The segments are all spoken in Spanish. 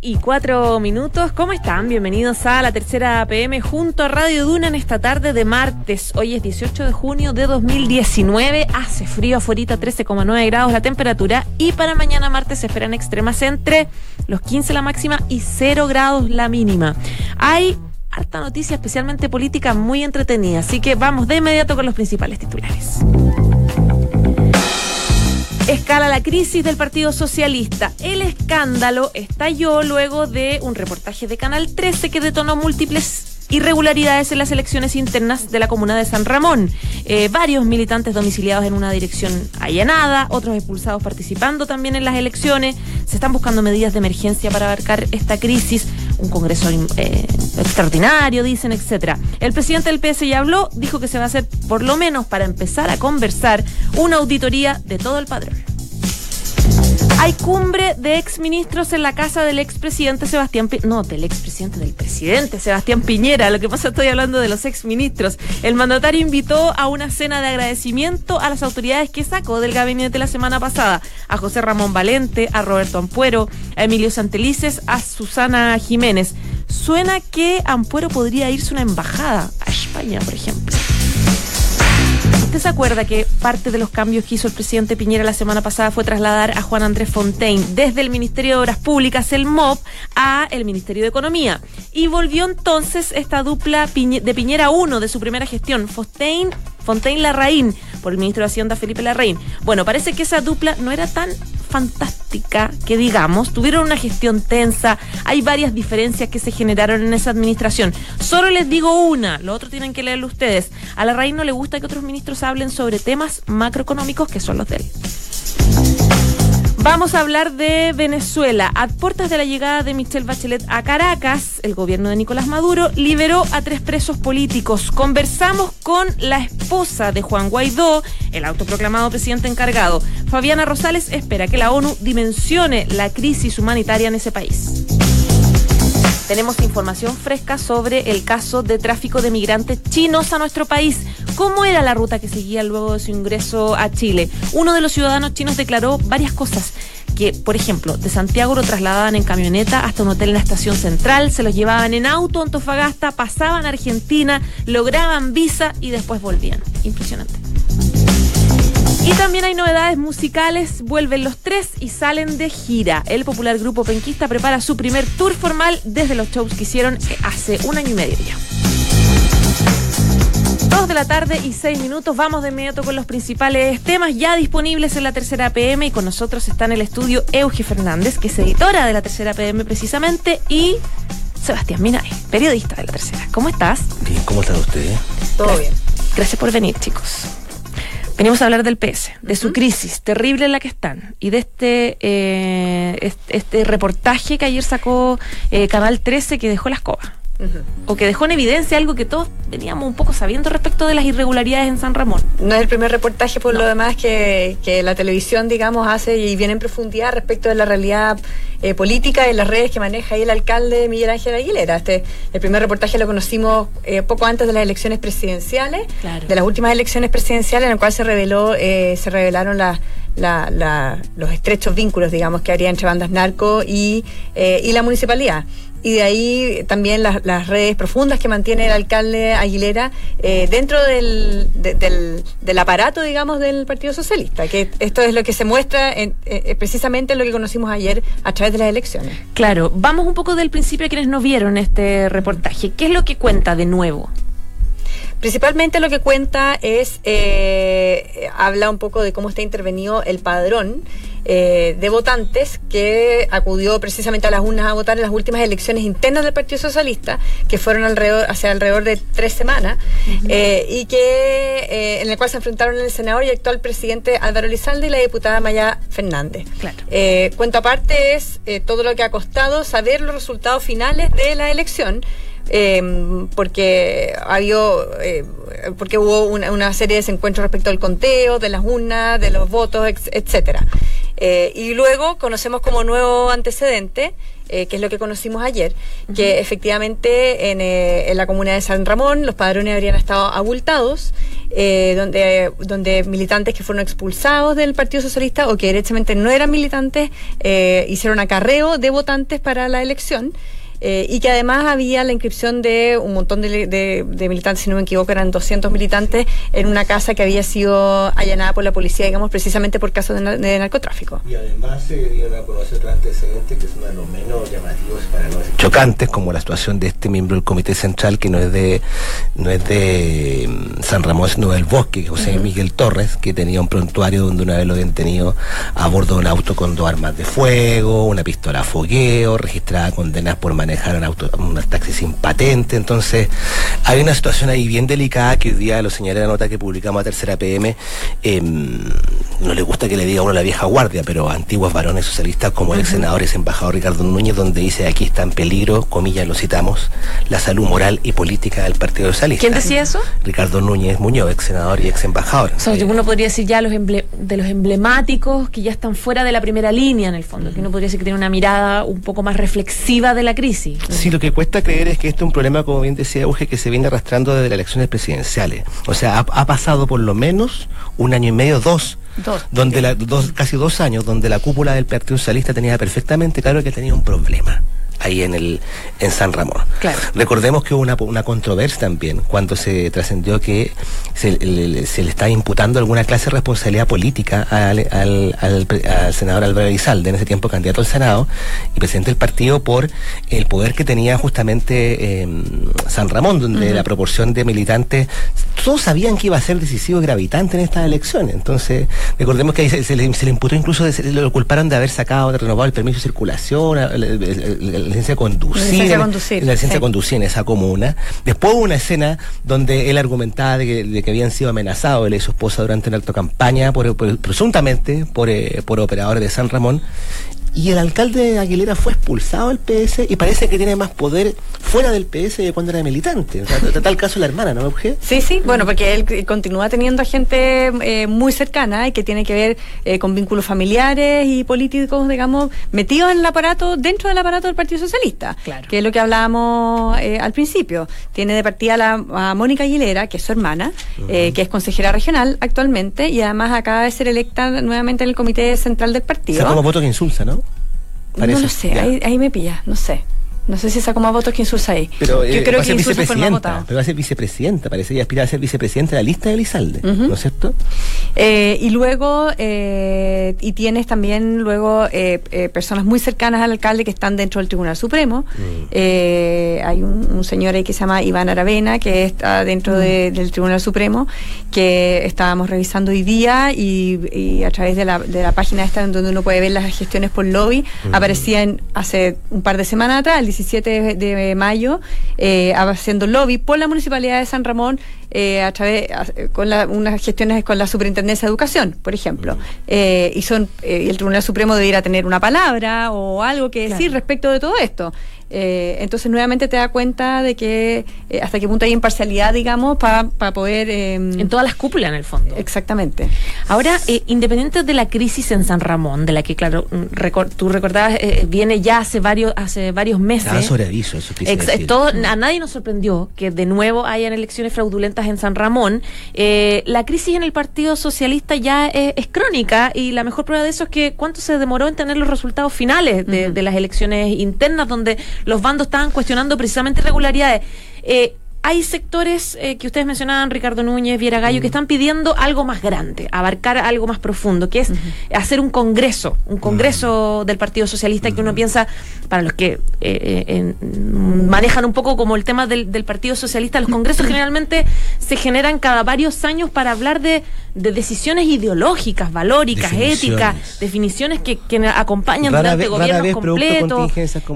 y cuatro minutos. ¿Cómo están? Bienvenidos a la tercera PM junto a Radio Duna en esta tarde de martes. Hoy es 18 de junio de 2019. Hace frío afuera, 13,9 grados la temperatura. Y para mañana martes se esperan extremas entre los 15 la máxima y 0 grados la mínima. Hay harta noticia, especialmente política, muy entretenida. Así que vamos de inmediato con los principales titulares. Escala la crisis del Partido Socialista. El escándalo estalló luego de un reportaje de Canal 13 que detonó múltiples irregularidades en las elecciones internas de la comuna de San Ramón. Eh, varios militantes domiciliados en una dirección allanada, otros expulsados participando también en las elecciones. Se están buscando medidas de emergencia para abarcar esta crisis, un congreso eh, extraordinario, dicen, etcétera. El presidente del PS ya habló, dijo que se va a hacer, por lo menos para empezar a conversar, una auditoría de todo el padrón. Hay cumbre de exministros en la casa del expresidente Sebastián Piñera. No, del expresidente, del presidente Sebastián Piñera. Lo que pasa, estoy hablando de los exministros. El mandatario invitó a una cena de agradecimiento a las autoridades que sacó del gabinete la semana pasada. A José Ramón Valente, a Roberto Ampuero, a Emilio Santelices, a Susana Jiménez. Suena que Ampuero podría irse a una embajada a España, por ejemplo. ¿Usted se acuerda que parte de los cambios que hizo el presidente Piñera la semana pasada fue trasladar a Juan Andrés Fontaine desde el Ministerio de Obras Públicas, el MOP, a el Ministerio de Economía? Y volvió entonces esta dupla de Piñera 1 de su primera gestión, Fontaine Fontaine Larraín, por el ministro de Hacienda Felipe Larraín. Bueno, parece que esa dupla no era tan fantástica que digamos, tuvieron una gestión tensa, hay varias diferencias que se generaron en esa administración. Solo les digo una, lo otro tienen que leerlo ustedes. A Larraín no le gusta que otros ministros hablen sobre temas macroeconómicos que son los de él. Vamos a hablar de Venezuela. A puertas de la llegada de Michelle Bachelet a Caracas, el gobierno de Nicolás Maduro liberó a tres presos políticos. Conversamos con la esposa de Juan Guaidó, el autoproclamado presidente encargado. Fabiana Rosales espera que la ONU dimensione la crisis humanitaria en ese país. Tenemos información fresca sobre el caso de tráfico de migrantes chinos a nuestro país. ¿Cómo era la ruta que seguía luego de su ingreso a Chile? Uno de los ciudadanos chinos declaró varias cosas que, por ejemplo, de Santiago lo trasladaban en camioneta hasta un hotel en la estación central, se los llevaban en auto a Antofagasta, pasaban a Argentina, lograban visa y después volvían. Impresionante. Y también hay novedades musicales, vuelven los tres y salen de gira. El popular grupo penquista prepara su primer tour formal desde los shows que hicieron hace un año y medio ya. Dos de la tarde y seis minutos. Vamos de inmediato con los principales temas ya disponibles en la tercera PM y con nosotros está en el estudio Euge Fernández, que es editora de la tercera PM precisamente, y Sebastián Minay, periodista de la tercera. ¿Cómo estás? Bien, ¿cómo están ustedes? Todo bien. Gracias por venir, chicos. Venimos a hablar del PS, de su crisis terrible en la que están y de este, eh, este, reportaje que ayer sacó eh, Canal 13 que dejó o que dejó en evidencia algo que todos veníamos un poco sabiendo respecto de las irregularidades en San Ramón. No es el primer reportaje por lo demás que, la televisión, digamos, hace y viene en profundidad respecto de la realidad eh, política y las redes que maneja ahí el alcalde Miguel Ángel Aguilera. Este, el primer reportaje lo conocimos eh, poco antes de las elecciones presidenciales, de las últimas elecciones presidenciales, en el cual se reveló, eh, se revelaron las los estrechos vínculos, digamos, que habría entre bandas narco y, y la municipalidad y de ahí también las, las, redes profundas que mantiene el alcalde Aguilera eh, dentro del, del, aparato, digamos, del Partido Socialista, que esto es lo que se muestra en, eh, eh, precisamente lo que conocimos ayer a través de las elecciones. Claro, vamos un poco del principio a quienes no vieron este reportaje. ¿Qué es lo que cuenta de nuevo? Principalmente lo que cuenta es, habla un poco de cómo está intervenido el padrón eh, de votantes que acudió precisamente a las urnas a votar en las últimas elecciones internas del Partido Socialista, que fueron alrededor, hace alrededor de tres semanas, eh, y que eh, en el cual se enfrentaron el senador y actual presidente Álvaro Lizalde y la diputada Maya Fernández. Claro. cuento aparte es todo lo que ha costado saber los resultados finales de la elección em, porque había, eh, porque hubo una, serie de desencuentros respecto al conteo, de las urnas, de los votos, etcétera. Eh, y luego conocemos como nuevo antecedente eh, que es lo que conocimos ayer, que efectivamente eh, en, la comuna de San Ramón los padrones habrían estado abultados, eh, donde, donde militantes que fueron expulsados del Partido Socialista o que directamente no eran militantes hicieron acarreo de votantes para la elección. Eh, y que además había la inscripción de un montón de, militantes, si no me equivoco, eran 200 militantes en una casa que había sido allanada por la policía, digamos, precisamente por casos de, narcotráfico. Y además se dieron a conocer otros antecedentes que son los menos llamativos para los chocantes, como la situación de este miembro del Comité Central, que no es de no es de mm, San Ramón, sino del Bosque, José Miguel Torres, que tenía un prontuario donde una vez lo habían tenido a bordo de un auto con dos armas de fuego, una pistola a fogueo, registrada condenas por manejo dejaron auto, unas taxis sin patente. Entonces, hay una situación ahí bien delicada que hoy día lo señalé la nota que publicamos a Tercera PM. Em, no le gusta que le diga a uno la vieja guardia, pero antiguos varones socialistas como el ex senador y ex embajador Ricardo Núñez, donde dice aquí está en peligro, comillas, lo citamos, la salud moral y política del Partido Socialista. ¿Quién decía eso? Ricardo Núñez Muñoz, ex senador y ex embajador. O sea, uno podría decir ya los de los emblemáticos que ya están fuera de la primera línea en el fondo, que uno podría decir que tiene una mirada un poco más reflexiva de la crisis. Sí. lo que cuesta creer es que este es un problema, como bien decía Euge, que se viene arrastrando desde las elecciones presidenciales. O sea, ha, pasado por lo menos un año y medio, dos, donde la, dos, casi dos años, donde la cúpula del Partido Socialista tenía perfectamente claro que tenía un problema ahí en el en San Ramón. Recordemos que hubo una, una controversia también cuando se trascendió que se, le, se, le, está imputando alguna clase de responsabilidad política al, al, al, senador Álvaro Izalde, en ese tiempo candidato al Senado y presidente del partido, por el poder que tenía justamente eh, San Ramón, donde la proporción de militantes, todos sabían que iba a ser decisivo y gravitante en estas elecciones. Entonces, recordemos que se, le, se le imputó incluso, de, lo culparon de haber sacado, de renovar el permiso de circulación, la licencia de conducir. La licencia de conducir. La licencia conducir en esa comuna. Después hubo una escena donde él argumentaba de que, habían sido amenazados él y su esposa durante una alta campaña, por, presuntamente por, eh, por operadores de San Ramón y el alcalde Aguilera fue expulsado del PS y parece que tiene más poder fuera del PS de cuando era militante. O sea, tal caso la hermana, ¿no, Euge? Sí, sí, bueno, porque él continúa teniendo a gente eh, muy cercana y que tiene que ver eh, con vínculos familiares y políticos, digamos, metidos en el aparato, dentro del aparato del Partido Socialista, claro. que es lo que hablábamos eh, al principio. Tiene de partida la, a Mónica Aguilera, que es su hermana, que es consejera regional actualmente y además acaba de ser electa nuevamente en el Comité Central del Partido. O como voto que insulta, ¿no? No lo sé, ahí, ahí, me pilla, no sé. No sé si sacó más votos que Insulza ahí. Pero, Yo eh, creo que Insulza fue más. Pero va a ser vicepresidenta, parece. Ella aspira a ser vicepresidenta de la lista de Elizalde, ¿no es cierto? Eh, y luego, eh, y tienes también luego personas muy cercanas al alcalde que están dentro del Tribunal Supremo. Mm. hay un, señor ahí que se llama Iván Aravena, que está dentro mm. del Tribunal Supremo, que estábamos revisando hoy día y, a través de la, de la página esta donde uno puede ver las gestiones por lobby, mm. aparecían hace un par de semanas atrás, 17 de mayo eh, haciendo lobby por la Municipalidad de San Ramón eh, a través con unas gestiones con la Superintendencia de Educación, por ejemplo. Eh, y son el Tribunal Supremo debiera tener una palabra o algo que decir respecto de todo esto. Eh, entonces, nuevamente te da cuenta de que eh, hasta qué punto hay imparcialidad, digamos, para poder... Em, en todas las cúpulas, en el fondo. Exactamente. Ahora, eh, independiente de la crisis en San Ramón, de la que, claro, mm, tú recordabas, viene ya hace varios, hace varios meses. Sobre aviso, eso todo, A nadie nos sorprendió que de nuevo hayan elecciones fraudulentas en San Ramón. la crisis en el Partido Socialista ya es, crónica y la mejor prueba de eso es que cuánto se demoró en tener los resultados finales de, de las elecciones internas, donde los bandos estaban cuestionando precisamente irregularidades. Eh, hay sectores eh, que ustedes mencionaban, Ricardo Núñez, Viera Gallo, que están pidiendo algo más grande, abarcar algo más profundo, que es hacer un congreso, un congreso del Partido Socialista que uno piensa, para los que eh, manejan un poco como el tema del, Partido Socialista, los congresos generalmente se generan cada varios años para hablar de, decisiones ideológicas, valóricas, éticas, definiciones que, acompañan durante gobiernos completos.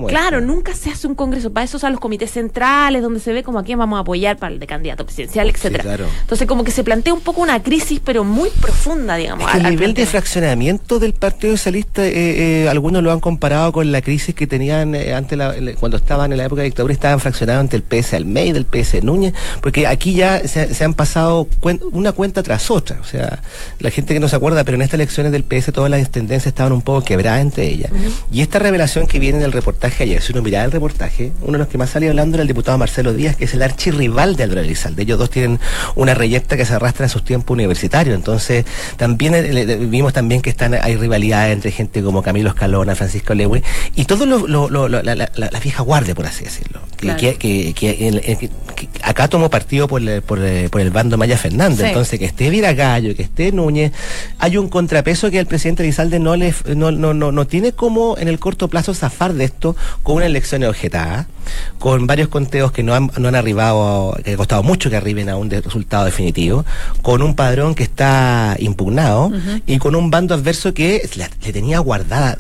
Claro, nunca se hace un congreso. Para eso son los comités centrales, donde se ve como a quién vamos vamos a apoyar para el de candidato presidencial, etcétera. Entonces como que se plantea un poco una crisis, pero muy profunda, digamos. el nivel de fraccionamiento del Partido Socialista, eh, eh, algunos lo han comparado con la crisis que tenían eh, antes cuando estaban en la época de dictadura, estaban fraccionados entre el PS Almeida, el PS Núñez, porque aquí ya se, han pasado una cuenta tras otra. O sea, la gente que no se acuerda, pero en estas elecciones del PS todas las tendencias estaban un poco quebradas entre ellas. Y esta revelación que viene en el reportaje ayer, si uno mira el reportaje, uno de los que más salió hablando era el diputado Marcelo Díaz, que es el archirrival de Álvaro Elizalde. Ellos dos tienen una reyecta que se arrastra en sus tiempos universitarios. Entonces, también eh, vimos también que están hay rivalidades entre gente como Camilo Escalona, Francisco Lewy, y todo lo, la, vieja guardia, por así decirlo. Que, acá tomó partido por, por, por, el bando Maya Fernández. Entonces, que esté Viragallo, que esté Núñez, hay un contrapeso que el presidente Elizalde no, le, no, no, no, no tiene como en el corto plazo zafar de esto con una elección objetada con varios conteos que no han, no han arribado, que ha costado mucho que arriben a un resultado definitivo, con un padrón que está impugnado y con un bando adverso que le tenía guardada,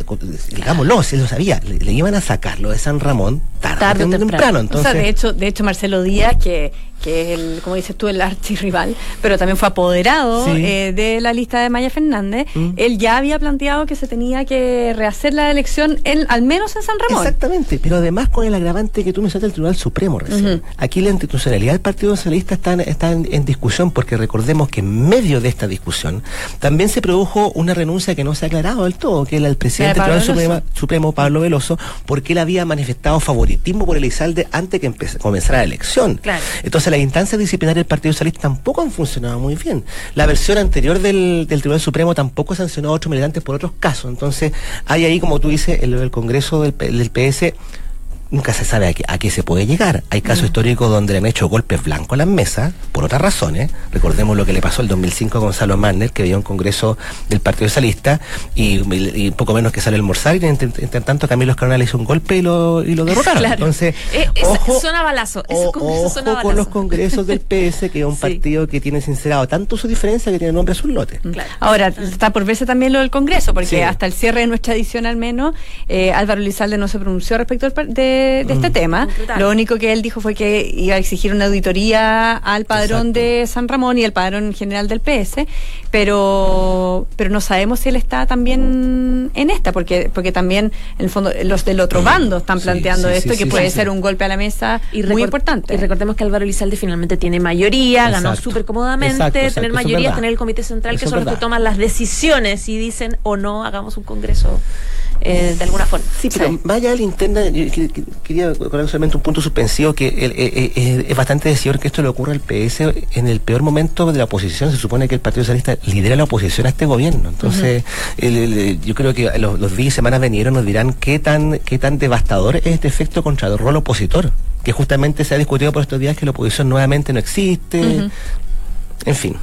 digámoslo, se lo sabía, le, iban a sacar lo de San Ramón tarde, o temprano. Entonces, de hecho, de hecho Marcelo Díaz, que que es el, como dices tú, el archirrival, pero también fue apoderado eh, de la lista de Maya Fernández, mm. él ya había planteado que se tenía que rehacer la elección en, al menos en San Ramón. Exactamente, pero además con el agravante que tú mencionaste del Tribunal Supremo recién. Aquí la institucionalidad del Partido Socialista está, en, está en, discusión porque recordemos que en medio de esta discusión también se produjo una renuncia que no se ha aclarado del todo, que era el presidente del Tribunal Supremo, Pablo Veloso, porque él había manifestado favoritismo por Elizalde antes que comenzara la elección. Claro. Entonces las instancias disciplinarias del Partido Socialista tampoco han funcionado muy bien. La versión anterior del, Tribunal Supremo tampoco sancionó a otros militantes por otros casos. Entonces, hay ahí, como tú dices, el, Congreso del, del PS nunca se sabe a qué, se puede llegar. Hay casos mm. históricos donde le han hecho golpes blancos a las mesas, por otras razones. Recordemos lo que le pasó el 2005 a Gonzalo Manner, que había un congreso del Partido Socialista, y, poco menos que sale el Morsal, y entre, tanto Camilo Escalona le hizo un golpe y lo, y lo derrotaron. Entonces, eh, ojo, balazo. ojo con los congresos del PS, que es un partido que tiene sincerado tanto su diferencia que tiene nombre a sus lotes. Ahora, está por verse también lo del Congreso, porque hasta el cierre de nuestra edición al menos, eh, Álvaro Lizalde no se pronunció respecto al, de de, este mm. tema. Lo único que él dijo fue que iba a exigir una auditoría al padrón de San Ramón y al padrón general del PS, pero, pero no sabemos si él está también en esta, porque, porque también, en el fondo, los del otro bando están planteando esto y que puede ser un golpe a la mesa y muy importante. Y recordemos que Álvaro Elizalde finalmente tiene mayoría, ganó súper cómodamente, tener mayoría, tener el comité central, que son los que toman las decisiones y dicen o no, hagamos un congreso eh, de alguna forma. Sí, pero vaya la interna, quería colocar solamente un punto suspensivo que eh, eh, es bastante decidor que esto le ocurra al PS en el peor momento de la oposición. Se supone que el Partido Socialista lidera la oposición a este gobierno. Entonces, yo creo que los, días y semanas venieron nos dirán qué tan, qué tan devastador es este efecto contra el rol opositor que justamente se ha discutido por estos días que la oposición nuevamente no existe. En fin.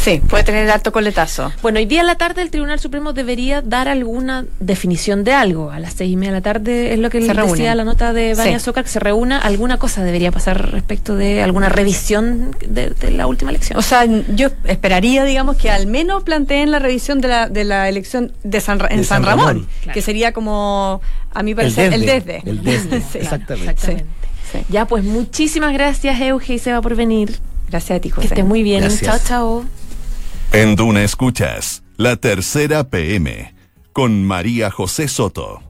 Sí, puede tener alto coletazo. Bueno, hoy día en la tarde el Tribunal Supremo debería dar alguna definición de algo. A las seis y media de la tarde es lo que le decía la nota de Vania sí. que se reúna. Alguna cosa debería pasar respecto de alguna revisión de, la última elección. O sea, yo esperaría, digamos, que al menos planteen la revisión de la, de la elección de San, en San, Ramón, que sería como, a mi parecer, el desde. El desde, exactamente. Ya, pues muchísimas gracias, Euge y Seba, por venir. Gracias a ti, José. Que estés muy bien. Chao, chao. En Duna Escuchas, la tercera PM, con María José Soto.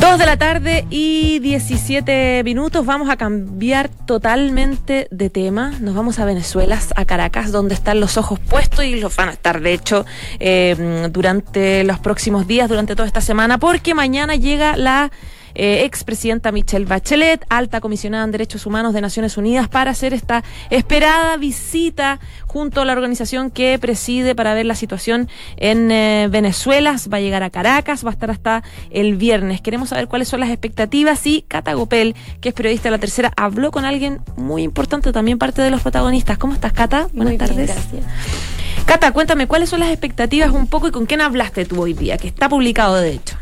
Dos de la tarde y 17 minutos. Vamos a cambiar totalmente de tema. Nos vamos a Venezuela, a Caracas, donde están los ojos puestos y los van a estar, de hecho, eh, durante los próximos días, durante toda esta semana, porque mañana llega la eh, expresidenta Michelle Bachelet, alta comisionada en Derechos Humanos de Naciones Unidas, para hacer esta esperada visita junto a la organización que preside para ver la situación en eh, Venezuela. Va a llegar a Caracas, va a estar hasta el viernes. Queremos saber cuáles son las expectativas y Cata Gopel, que es periodista de La Tercera, habló con alguien muy importante, también parte de los protagonistas. ¿Cómo estás, Cata? Buenas tardes. gracias. Cata, cuéntame, ¿cuáles son las expectativas un poco y con quién hablaste tú hoy día? Que está publicado, de hecho.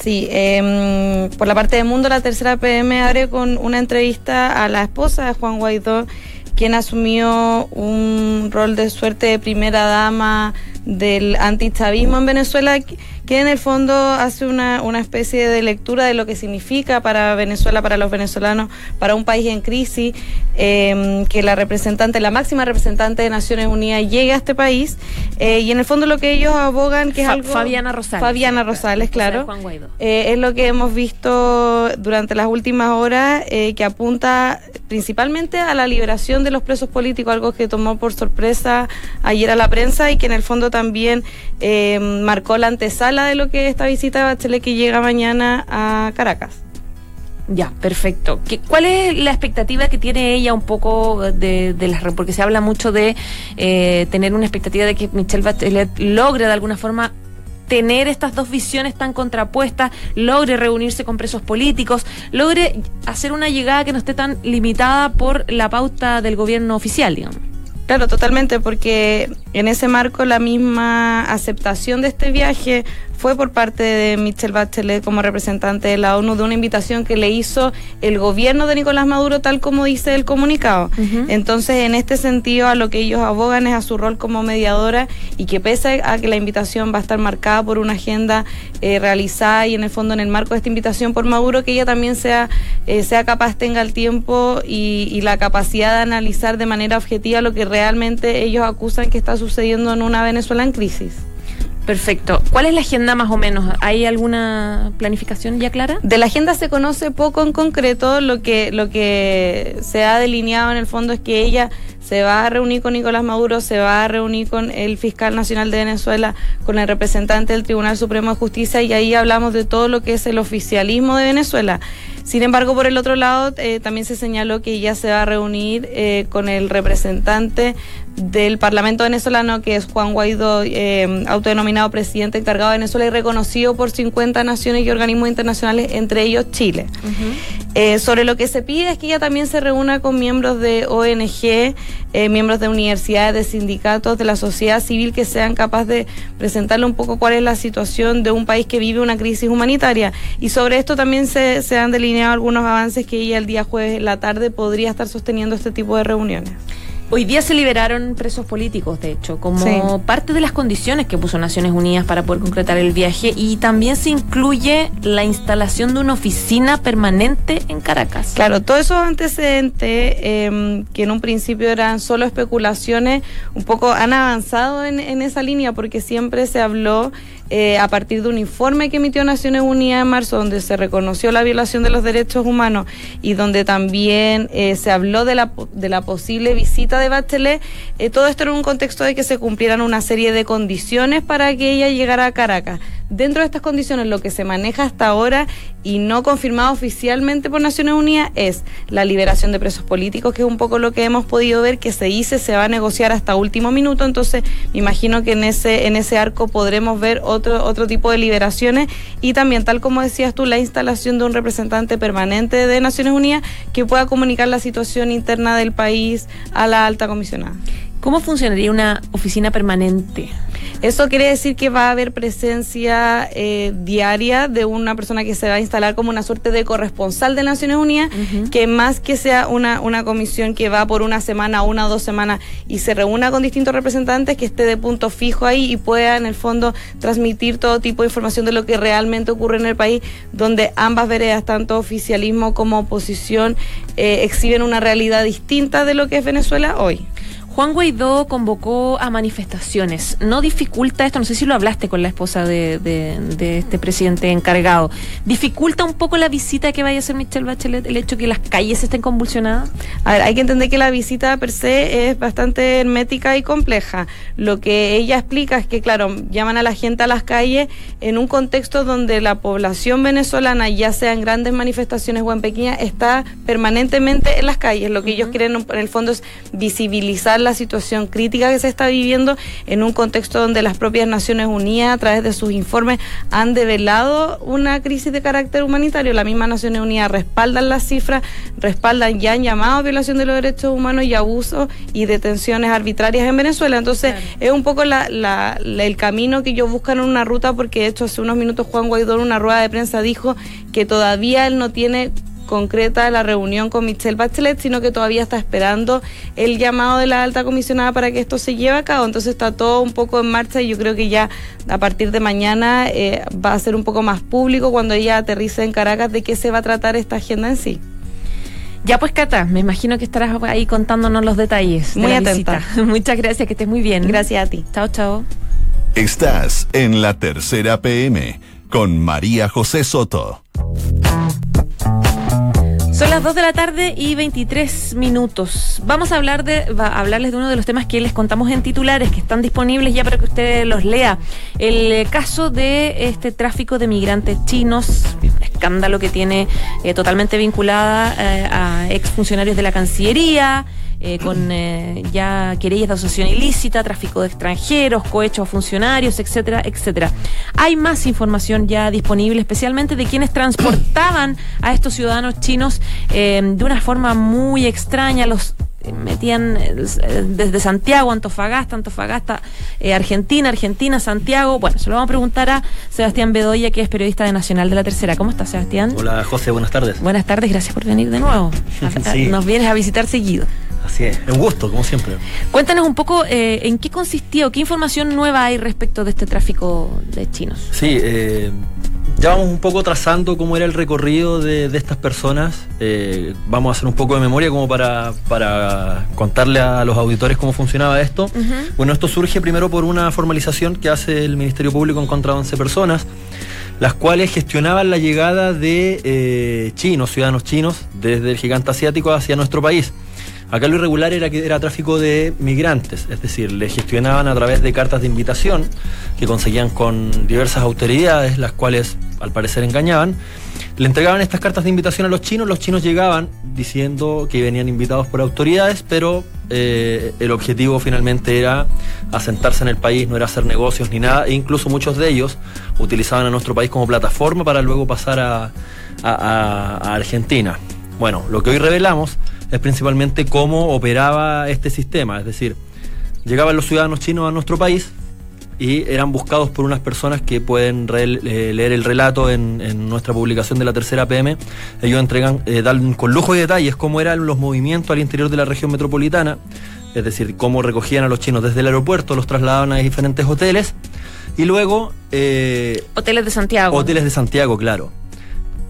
Sí, eh, por la parte de Mundo, la tercera PM abre con una entrevista a la esposa de Juan Guaidó, quien asumió un rol de suerte de primera dama del antichavismo en Venezuela, que en el fondo hace una, una especie de lectura de lo que significa para Venezuela, para los venezolanos, para un país en crisis, em, que la representante, la máxima representante de Naciones Unidas llegue a este país. Eh, y en el fondo lo que ellos abogan, que es algo... Fabiana Rosales. Fabiana Rosales, claro. Eh, es lo que hemos visto durante las últimas horas, eh, que apunta principalmente a la liberación de los presos políticos, algo que tomó por sorpresa ayer a la prensa y que en el fondo también marcó la antesala de lo que esta visita de Bachelet que llega mañana a Caracas. Ya, perfecto. ¿Cuál es la expectativa que tiene ella un poco de, de las... Porque se habla mucho de eh, tener una expectativa de que Michelle Bachelet logre de alguna forma tener estas dos visiones tan contrapuestas, logre reunirse con presos políticos, logre hacer una llegada que no esté tan limitada por la pauta del gobierno oficial, digamos. Claro, totalmente, porque en ese marco la misma aceptación de este viaje fue por parte de Michelle Bachelet como representante de la ONU de una invitación que le hizo el gobierno de Nicolás Maduro tal como dice el comunicado. Entonces, en este sentido, a lo que ellos abogan es a su rol como mediadora y que pese a que la invitación va a estar marcada por una agenda eh, realizada y en el fondo en el marco de esta invitación por Maduro, que ella también sea, eh, sea capaz, tenga el tiempo y, y la capacidad de analizar de manera objetiva lo que realmente ellos acusan que está sucediendo en una Venezuela en crisis. Perfecto. ¿Cuál es la agenda más o menos? ¿Hay alguna planificación ya clara? De la agenda se conoce poco en concreto. Lo que, lo que se ha delineado en el fondo es que ella se va a reunir con Nicolás Maduro, se va a reunir con el fiscal nacional de Venezuela, con el representante del Tribunal Supremo de Justicia y ahí hablamos de todo lo que es el oficialismo de Venezuela. Sin embargo, por el otro lado, eh, también se señaló que ella se va a reunir eh, con el representante del Parlamento venezolano, que es Juan Guaidó, eh, autodenominado presidente encargado de Venezuela y reconocido por 50 naciones y organismos internacionales, entre ellos Chile. sobre lo que se pide es que ella también se reúna con miembros de ONG, miembros de universidades, de sindicatos, de la sociedad civil, que sean capaces de presentarle un poco cuál es la situación de un país que vive una crisis humanitaria. Y sobre esto también se, se han delineado algunos avances que ella el día jueves en la tarde podría estar sosteniendo este tipo de reuniones. Hoy día se liberaron presos políticos, de hecho, como parte de las condiciones que puso Naciones Unidas para poder concretar el viaje y también se incluye la instalación de una oficina permanente en Caracas. Claro, todos esos antecedentes em, que en un principio eran solo especulaciones, un poco han avanzado en, en esa línea porque siempre se habló eh, a partir de un informe que emitió Naciones Unidas en marzo, donde se reconoció la violación de los derechos humanos y donde también eh, se habló de la, de la posible visita de Bachelet, eh, todo esto en un contexto de que se cumplieran una serie de condiciones para que ella llegara a Caracas. Dentro de estas condiciones, lo que se maneja hasta ahora y no confirmado oficialmente por Naciones Unidas es la liberación de presos políticos, que es un poco lo que hemos podido ver que se dice se va a negociar hasta último minuto. Entonces, me imagino que en ese, en ese arco podremos ver otro, otro tipo de liberaciones y también, tal como decías tú, la instalación de un representante permanente de Naciones Unidas que pueda comunicar la situación interna del país a la alta comisionada. ¿Cómo funcionaría una oficina permanente? Eso quiere decir que va a haber presencia eh, diaria de una persona que se va a instalar como una suerte de corresponsal de Naciones Unidas, que más que sea una, una comisión que va por una semana, una o dos semanas y se reúna con distintos representantes, que esté de punto fijo ahí y pueda en el fondo transmitir todo tipo de información de lo que realmente ocurre en el país, donde ambas veredas, tanto oficialismo como oposición, eh, exhiben una realidad distinta de lo que es Venezuela hoy. Juan Guaidó convocó a manifestaciones. ¿No dificulta esto? No sé si lo hablaste con la esposa de, este presidente encargado. ¿Dificulta un poco la visita que vaya a hacer Michelle Bachelet el hecho que las calles estén convulsionadas? A ver, hay que entender que la visita per se es bastante hermética y compleja. Lo que ella explica es que, claro, llaman a la gente a las calles en un contexto donde la población venezolana, ya sea en grandes manifestaciones o en pequeñas, está permanentemente en las calles. Lo que ellos quieren en el fondo es visibilizar la situación crítica que se está viviendo en un contexto donde las propias Naciones Unidas, a través de sus informes, han develado una crisis de carácter humanitario. La misma Naciones Unidas respaldan las cifras, respaldan ya han llamado a violación de los derechos humanos y abusos y detenciones arbitrarias en Venezuela. Entonces, es un poco el camino que ellos buscan en una ruta, porque de hecho hace unos minutos Juan Guaidó en una rueda de prensa dijo que todavía él no tiene concreta la reunión con Michelle Bachelet, sino que todavía está esperando el llamado de la alta comisionada para que esto se lleve a cabo. Entonces está todo un poco en marcha y yo creo que ya a partir de mañana eh, va a ser un poco más público cuando ella aterrice en Caracas de qué se va a tratar esta agenda en sí. Ya pues, Cata, me imagino que estarás ahí contándonos los detalles. Muy atenta. Muchas gracias, que estés muy bien. Gracias a ti. Chao, chao. Estás en la tercera PM con María José Soto. Son las 2 de la tarde y 23 minutos. Vamos a hablar de a hablarles de uno de los temas que les contamos en titulares que están disponibles ya para que usted los lea. El caso de este tráfico de migrantes chinos, un escándalo que tiene eh, totalmente vinculada eh, a exfuncionarios de la Cancillería, eh, con eh, ya querellas de asociación ilícita, tráfico de extranjeros, cohechos a funcionarios, etcétera, etcétera. Hay más información ya disponible, especialmente de quienes transportaban a estos ciudadanos chinos eh, de una forma muy extraña, los metían desde Santiago, Antofagasta, Antofagasta, Argentina, Argentina, Santiago. Bueno, se lo vamos a preguntar a Sebastián Bedoya, que es periodista de Nacional de la Tercera. ¿Cómo estás, Sebastián? Hola, José, buenas tardes. Buenas tardes, gracias por venir de nuevo. Nos vienes a visitar seguido. Así es, un gusto, como siempre. Cuéntanos un poco eh, en qué consistió, qué información nueva hay respecto de este tráfico de chinos. Sí, eh, ya vamos un poco trazando cómo era el recorrido de, estas personas. Eh, vamos a hacer un poco de memoria como para, para contarle a los auditores cómo funcionaba esto. Bueno, esto surge primero por una formalización que hace el Ministerio Público en contra de 11 personas las cuales gestionaban la llegada de chinos, ciudadanos chinos, desde el gigante asiático hacia nuestro país. Acá lo irregular era que era tráfico de migrantes, es decir, le gestionaban a través de cartas de invitación que conseguían con diversas autoridades, las cuales al parecer engañaban. Le entregaban estas cartas de invitación a los chinos, los chinos llegaban diciendo que venían invitados por autoridades, pero eh, el objetivo finalmente era asentarse en el país, no era hacer negocios ni nada, e incluso muchos de ellos utilizaban a nuestro país como plataforma para luego pasar a, a Argentina. Bueno, lo que hoy revelamos es principalmente cómo operaba este sistema, es decir, llegaban los ciudadanos chinos a nuestro país y eran buscados por unas personas que pueden eh, leer el relato en, nuestra publicación de la tercera PM. Ellos entregan, eh, dan con lujo y detalles cómo eran los movimientos al interior de la región metropolitana, es decir, cómo recogían a los chinos desde el aeropuerto, los trasladaban a diferentes hoteles y luego... Eh, hoteles de Santiago. Hoteles de Santiago, claro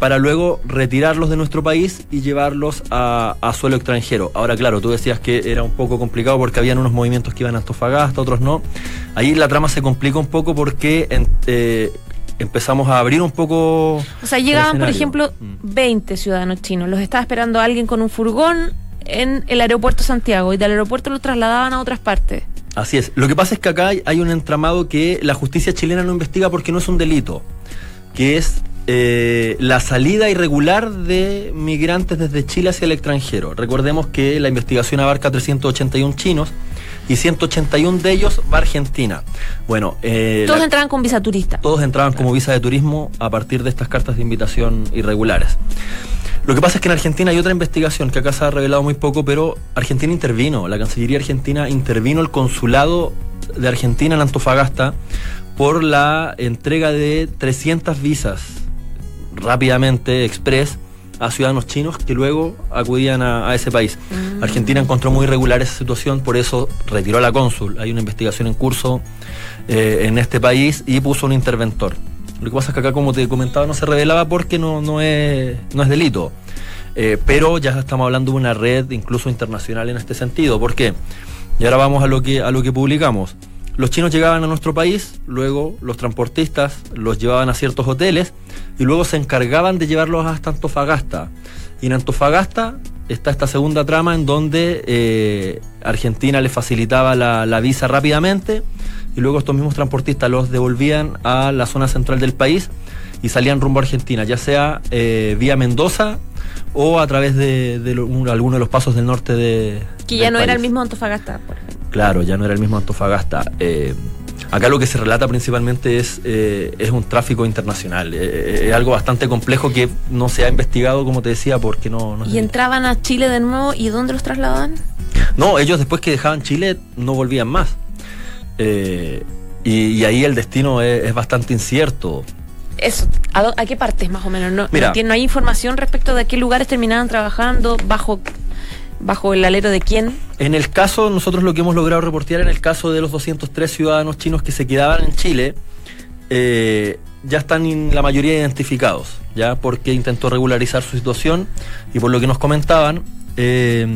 para luego retirarlos de nuestro país y llevarlos a, suelo extranjero. Ahora, claro, tú decías que era un poco complicado porque habían unos movimientos que iban a Antofagasta, otros no. Ahí la trama se complica un poco porque eh, empezamos a abrir un poco. O sea, llegaban, por ejemplo, 20 mm. ciudadanos chinos. Los estaba esperando alguien con un furgón en el aeropuerto Santiago y del aeropuerto los trasladaban a otras partes. Así es. Lo que pasa es que acá hay un entramado que la justicia chilena no investiga porque no es un delito, que es eh, la salida irregular de migrantes desde Chile hacia el extranjero. Recordemos que la investigación abarca 381 chinos y 181 de ellos va a Argentina. Bueno, eh, todos entraban con visa turista. Todos entraban como visa de turismo a partir de estas cartas de invitación irregulares. Lo que pasa es que en Argentina hay otra investigación que acá se ha revelado muy poco, pero Argentina intervino, la Cancillería Argentina intervino el consulado de Argentina en Antofagasta por la entrega de 300 visas rápidamente, express, a ciudadanos chinos que luego acudían a, ese país. Mm. Argentina encontró muy irregular esa situación, por eso retiró a la cónsul. Hay una investigación en curso eh, en este país y puso un interventor. Lo que pasa es que acá, como te comentaba, no se revelaba porque no, no, es, no es delito. Eh, pero ya estamos hablando de una red incluso internacional en este sentido. ¿Por qué? Y ahora vamos a lo que, a lo que publicamos. Los chinos llegaban a nuestro país, luego los transportistas los llevaban a ciertos hoteles y luego se encargaban de llevarlos hasta Antofagasta. Y en Antofagasta está esta segunda trama en donde eh, Argentina les facilitaba la, visa rápidamente y luego estos mismos transportistas los devolvían a la zona central del país y salían rumbo a Argentina, ya sea eh, vía Mendoza o a través de, alguno de los pasos del norte de... Que ya no era el mismo Antofagasta, por ejemplo. Claro, ya no era el mismo Antofagasta. Eh, acá lo que se relata principalmente es, eh, es un tráfico internacional. Eh, es algo bastante complejo que no se ha investigado, como te decía, porque no... ¿Y entraban a Chile de nuevo y dónde los trasladaban? No, ellos después que dejaban Chile no volvían más. Y, ahí el destino es, bastante incierto. eso, ¿a, qué partes más o menos? No, no, hay información respecto de qué lugares terminaban trabajando, bajo bajo el alero de quién? En el caso, nosotros lo que hemos logrado reportear en el caso de los 203 ciudadanos chinos que se quedaban en Chile, eh, ya están la mayoría identificados, ya porque intentó regularizar su situación y por lo que nos comentaban, eh,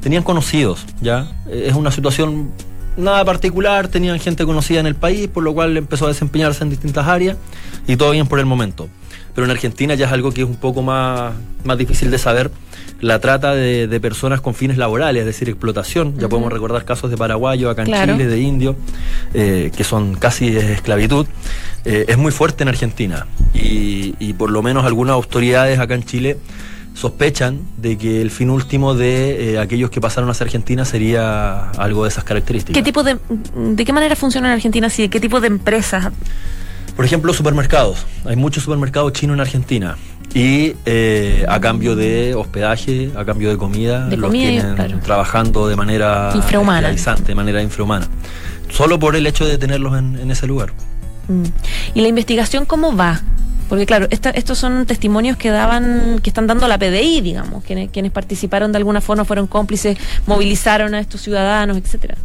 tenían conocidos, ya. Es una situación nada particular, tenían gente conocida en el país, por lo cual empezó a desempeñarse en distintas áreas y todo bien por el momento. Pero en Argentina ya es algo que es un poco más, más difícil de saber, la trata de, personas con fines laborales, es decir, explotación. Ya podemos recordar casos de paraguayos acá en Chile, de indios, eh, que son casi esclavitud. Eh, es muy fuerte en Argentina y, y por lo menos algunas autoridades acá en Chile sospechan de que el fin último de eh, aquellos que pasaron hacia Argentina sería algo de esas características. ¿Qué tipo de, de qué manera funciona en Argentina? ¿Sí? ¿Qué tipo de empresas? Por ejemplo, supermercados. Hay muchos supermercados chinos en Argentina. Y eh, a cambio de hospedaje, a cambio de comida, los tienen trabajando de manera infrahumana. de manera infrahumana. Solo por el hecho de tenerlos en, ese lugar. Mm. ¿Y la investigación cómo va? Porque claro, estos son testimonios que daban, que están dando la PDI, digamos, quienes, quienes participaron de alguna forma, fueron cómplices, movilizaron a estos ciudadanos, etcétera.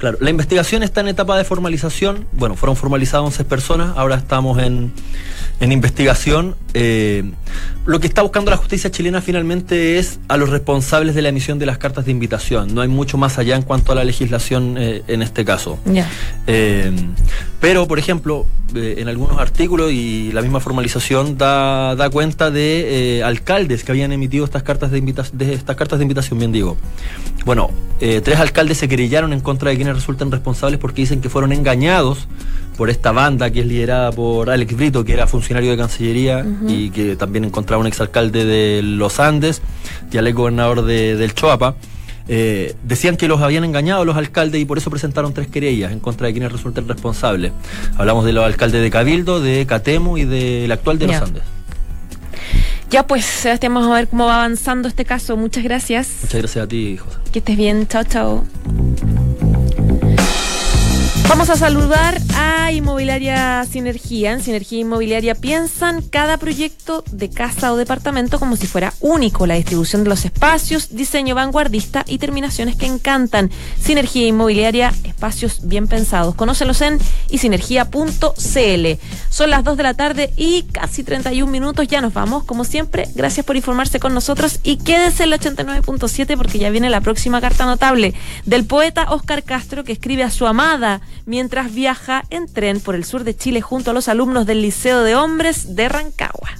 Claro, la investigación está en etapa de formalización. Bueno, fueron formalizadas 11 personas, ahora estamos en, en investigación. Eh, lo que está buscando la justicia chilena finalmente es a los responsables de la emisión de las cartas de invitación. No hay mucho más allá en cuanto a la legislación eh, en este caso. Eh, pero, por ejemplo, en algunos artículos y la misma formalización da, da cuenta de alcaldes que habían emitido estas cartas de, de estas cartas de invitación, bien digo. Bueno, tres alcaldes se querellaron en contra de quienes resultan responsables porque dicen que fueron engañados por esta banda que es liderada por Alex Brito, que era funcionario de Cancillería y que también encontraba un exalcalde de Los Andes y al ex gobernador de, del Choapa. Eh, decían que los habían engañado los alcaldes y por eso presentaron tres querellas en contra de quienes resultan responsables. Hablamos de los alcaldes de Cabildo, de Catemo y del actual de Los Andes. Ya pues, Sebastián, vamos a ver cómo va avanzando este caso. Muchas gracias. Muchas gracias a ti, José. Que estés bien. Chao, chao. Vamos a saludar a Inmobiliaria Sinergia. En Sinergia Inmobiliaria piensan cada proyecto de casa o departamento como si fuera único. La distribución de los espacios, diseño vanguardista y terminaciones que encantan. Sinergia Inmobiliaria, espacios bien pensados. Conócelos en isinergia.cl. Son las 2 de la tarde y casi 31 minutos. Ya nos vamos. Como siempre, gracias por informarse con nosotros y quédese en el 89.7 porque ya viene la próxima carta notable del poeta Oscar Castro que escribe a su amada mientras viaja en tren por el sur de Chile junto a los alumnos del Liceo de Hombres de Rancagua.